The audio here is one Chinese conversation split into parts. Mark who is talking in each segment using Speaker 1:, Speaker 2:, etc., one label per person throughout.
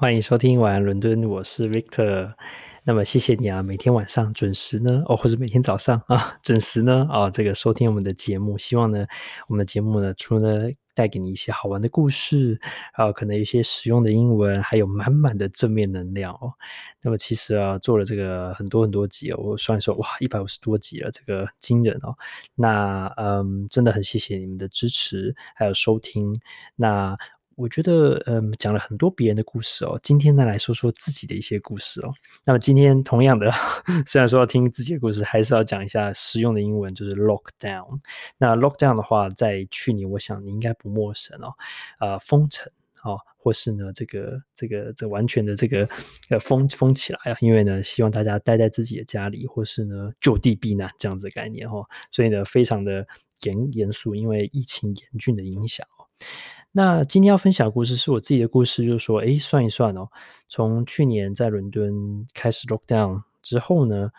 Speaker 1: 欢迎收听晚安伦敦，我是 Victor。那么谢谢你啊，每天晚上准时呢，哦，或者每天早上啊，准时呢，啊、这个收听我们的节目。希望呢，我们的节目呢，除了带给你一些好玩的故事，啊可能一些实用的英文，还有满满的正面能量哦。那么其实啊，做了这个很多很多集哦，我算一算，哇，一百五十多集了，这个惊人哦。那嗯，真的很谢谢你们的支持，还有收听。那。我觉得，嗯，讲了很多别人的故事哦。今天呢，来说说自己的一些故事哦。那么今天同样的，虽然说要听自己的故事，还是要讲一下实用的英文，就是 lockdown。那 lockdown 的话，在去年，我想你应该不陌生哦。呃，封城哦，或是呢，这个这个这完全的这个呃封封起来啊，因为呢，希望大家待在自己的家里，或是呢就地避难这样子的概念哦。所以呢，非常的严严肃，因为疫情严峻的影响哦。那今天要分享的故事是我自己的故事，就是说，诶，算一算哦，从去年在伦敦开始 lockdown 之后呢，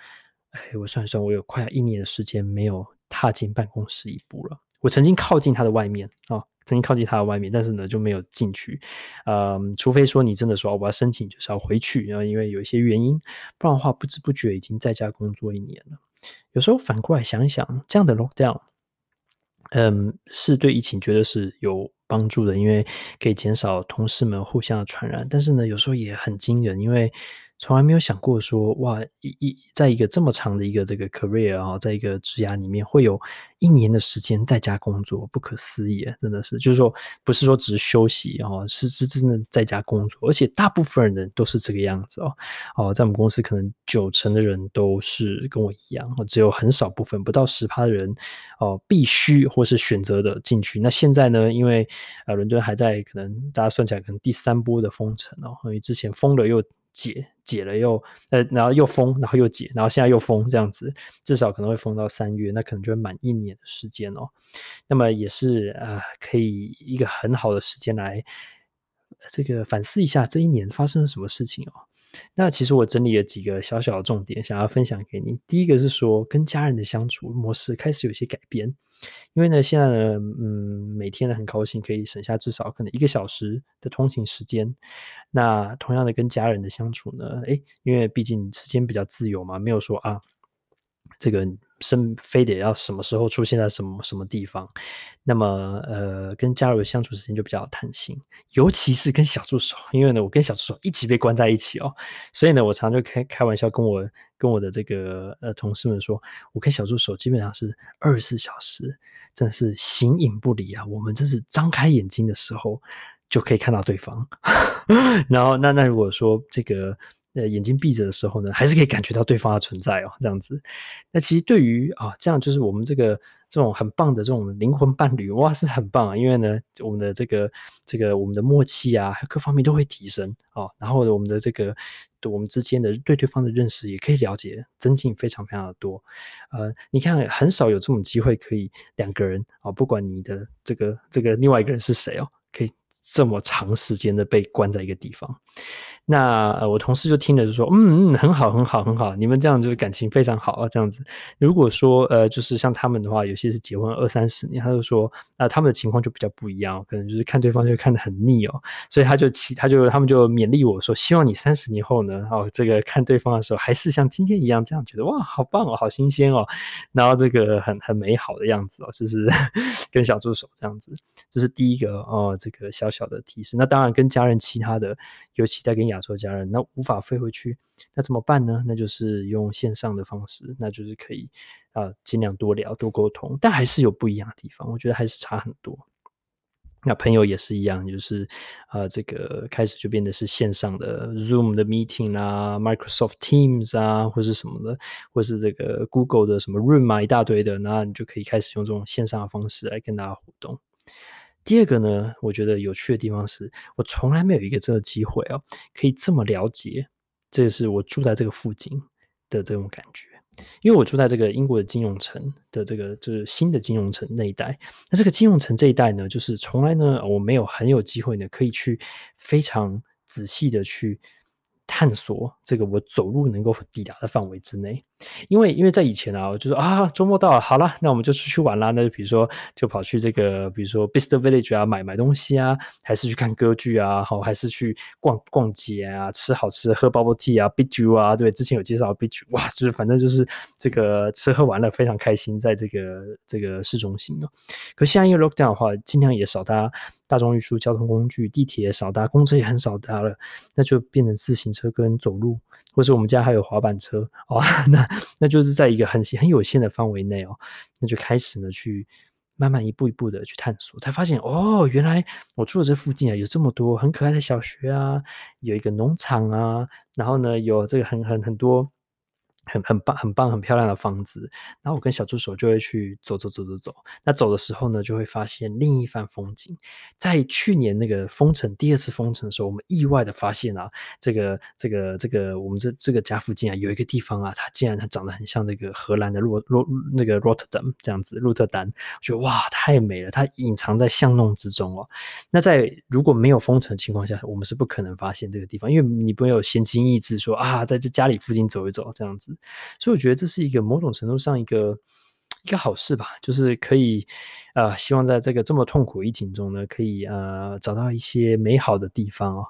Speaker 1: 诶，我算一算，我有快一年的时间没有踏进办公室一步了。我曾经靠近它的外面啊、曾经靠近它的外面，但是呢就没有进去。嗯，除非说你真的说我要申请，就是要回去，然后因为有一些原因，不然的话不知不觉已经在家工作一年了。有时候反过来想一想，这样的 lockdown，嗯，是对疫情绝对是有帮助的，因为可以减少同事们互相的传染，但是呢，有时候也很惊人，因为从来没有想过说，哇，一一在一个这么长的一个这个 career 啊，在一个职涯里面会有。一年的时间在家工作，不可思议，真的是，就是说，不是说只是休息哦，是是真的在家工作，而且大部分人都是这个样子哦。哦，在我们公司可能九成的人都是跟我一样，只有很少部分不到十趴的人哦，必须或是选择的进去。那现在呢，因为呃，伦敦还在可能大家算起来可能第三波的封城哦，因为之前封了又。解解了又呃，然后又封，然后又解，然后现在又封，这样子至少可能会封到三月，那可能就会满一年的时间哦。那么也是呃，可以一个很好的时间来这个反思一下这一年发生了什么事情哦。那其实我整理了几个小小的重点，想要分享给你。第一个是说，跟家人的相处模式开始有些改变，因为呢，现在呢，嗯，每天呢很高兴可以省下至少可能一个小时的通勤时间。那同样的跟家人的相处呢，诶，因为毕竟时间比较自由嘛，没有说啊，这个。生非得要什么时候出现在什么什么地方，那么呃，跟家人相处时间就比较弹性，尤其是跟小助手，因为呢，我跟小助手一起被关在一起哦，所以呢，我常常就开开玩笑跟我跟我的这个呃同事们说，我跟小助手基本上是二十四小时，真的是形影不离啊，我们真是张开眼睛的时候就可以看到对方，然后那那如果说这个。呃，眼睛闭着的时候呢，还是可以感觉到对方的存在哦，这样子。那其实对于啊，这样就是我们这个这种很棒的这种灵魂伴侣，哇，是很棒啊！因为呢，我们的这个这个我们的默契啊，各方面都会提升哦。然后我们的这个我们之间的对对方的认识也可以了解增进非常非常的多。呃，你看很少有这种机会可以两个人啊，不管你的这个这个另外一个人是谁哦，可以这么长时间的被关在一个地方。那，我同事就听了就说，嗯嗯，很好，很好，很好，你们这样就是感情非常好啊，这样子。如果说呃，就是像他们的话，有些是结婚二三十年，他就说，那、他们的情况就比较不一样，可能就是看对方就看得很腻哦，所以他就其他就他们就勉励我说，希望你三十年后呢，哦，这个看对方的时候还是像今天一样这样觉得哇，好棒哦，好新鲜哦，然后这个很很美好的样子哦，就是 跟小助手这样子，这是第一个哦，这个小小的提示。那当然跟家人其他的，尤其在跟亚洲家人，那无法飞回去，那怎么办呢？那就是用线上的方式，那就是可以啊，呃，尽量多聊多沟通，但还是有不一样的地方，我觉得还是差很多。那朋友也是一样，就是啊，呃，这个开始就变得是线上的 Zoom 的 meeting 啊，Microsoft Teams 啊，或是什么的，或是这个 Google 的什么 Room 啊，一大堆的，那你就可以开始用这种线上的方式来跟大家互动。第二个呢，我觉得有趣的地方是我从来没有一个这个机会哦，可以这么了解，这是我住在这个附近的这种感觉，因为我住在这个英国的金融城的这个就是新的金融城那一带。那这个金融城这一带呢，就是从来呢我没有很有机会呢可以去非常仔细的去探索这个我走路能够抵达的范围之内。因为因为在以前啊，我就说啊，周末到了，好了，那我们就出去玩啦。那就比如说，就跑去这个，比如说 Bicester Village 啊，买买东西啊，还是去看歌剧啊，好，还是去逛逛街啊，吃好吃的，喝 bubble tea 啊，b i j u 啊，对，之前有介绍 Big Juice，哇，就是反正就是这个吃喝玩乐非常开心，在这个这个市中心哦。可现在因为 lockdown 的话，尽量也少搭大众运输交通工具，地铁也少搭，公车也很少搭了，那就变成自行车跟走路，或是我们家还有滑板车哦，那。那就是在一个很很有限的范围内哦，那就开始呢去慢慢一步一步的去探索，才发现哦，原来我住的这附近啊有这么多很可爱的小学啊，有一个农场啊，然后呢有这个很很很多。很很棒、很棒、很漂亮的房子，然后我跟小助手就会去走走走走走。那走的时候呢，就会发现另一番风景。在去年那个封城第二次封城的时候，我们意外的发现啊，这个这个这个我们这这个家附近啊，有一个地方啊，它竟然它长得很像那个荷兰的洛洛那个 Rotterdam 这样子，鹿特丹。我觉得哇，太美了，它隐藏在巷弄之中哦。那在如果没有封城情况下，我们是不可能发现这个地方，因为你不会有闲情逸致说啊，在这家里附近走一走这样子。所以我觉得这是一个某种程度上一个一个好事吧，就是可以呃，希望在这个这么痛苦疫情中呢，可以呃找到一些美好的地方哦。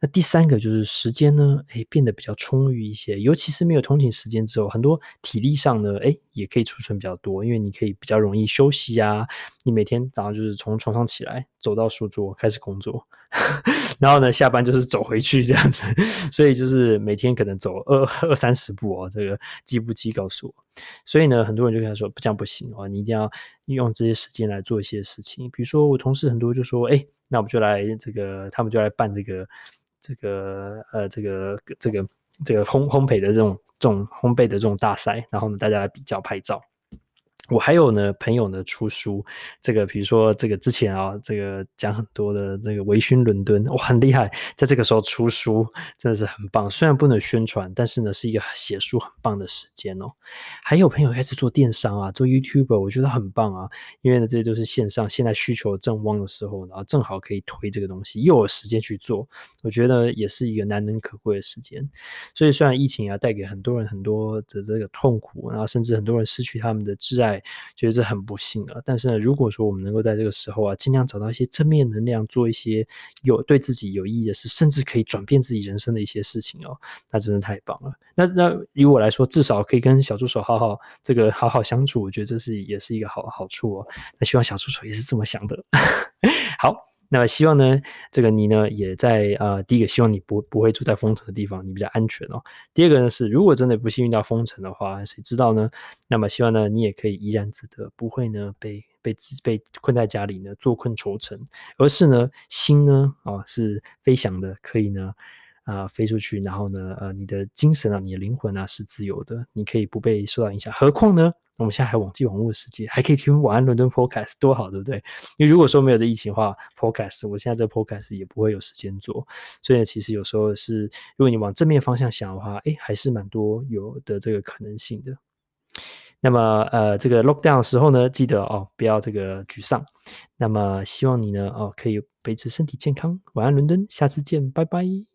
Speaker 1: 那第三个就是时间呢，诶，变得比较充裕一些，尤其是没有通勤时间之后，很多体力上呢，诶，也可以储存比较多，因为你可以比较容易休息啊。你每天早上就是从床上起来，走到书桌开始工作，然后呢，下班就是走回去这样子，所以就是每天可能走二二三十步哦，这个计步机告诉我。所以呢，很多人就跟他说，不这样不行哦，你一定要用这些时间来做一些事情。比如说我同事很多就说，诶，那我们就来这个，他们就来办这个。这个呃，这个这个这个烘烘焙的这种这种烘焙的这种大赛，然后呢，大家来比较拍照。我还有呢，朋友呢出书，这个比如说这个之前啊，这个讲很多的这个微醺伦敦，哇，很厉害，在这个时候出书真的是很棒。虽然不能宣传，但是呢是一个写书很棒的时间哦。还有朋友开始做电商啊，做 YouTuber，我觉得很棒啊，因为呢这些都是线上，现在需求正旺的时候，然后正好可以推这个东西，又有时间去做，我觉得也是一个难能可贵的时间。所以虽然疫情啊带给很多人很多的这个痛苦，然后甚至很多人失去他们的挚爱。觉得这很不幸啊，但是呢，如果说我们能够在这个时候啊，尽量找到一些正面能量，做一些有对自己有意义的事，甚至可以转变自己人生的一些事情哦，那真的太棒了。那那以我来说，至少可以跟小助手好好这个好好相处，我觉得这是也是一个好好处哦。那希望小助手也是这么想的。好。那么希望呢，这个你呢也在啊，第一个希望你不不会住在封城的地方，你比较安全哦。第二个呢是，如果真的不幸遇到封城的话，谁知道呢？那么希望呢，你也可以怡然自得，不会呢被被被困在家里呢，坐困愁城，而是呢心呢啊、是飞翔的，可以呢啊、呃、飞出去，然后呢呃你的精神啊，你的灵魂啊是自由的，你可以不被受到影响。何况呢？我们现在还网际网络的世界，还可以听晚安伦敦 Podcast，多好，对不对？因为如果说没有这疫情的话，Podcast，我现在这 Podcast 也不会有时间做。所以，其实有时候是，如果你往正面方向想的话，诶，还是蛮多有的这个可能性的。那么，呃，这个 Lockdown 的时候呢，记得哦，不要这个沮丧。那么，希望你呢，哦，可以维持身体健康。晚安伦敦，下次见，拜拜。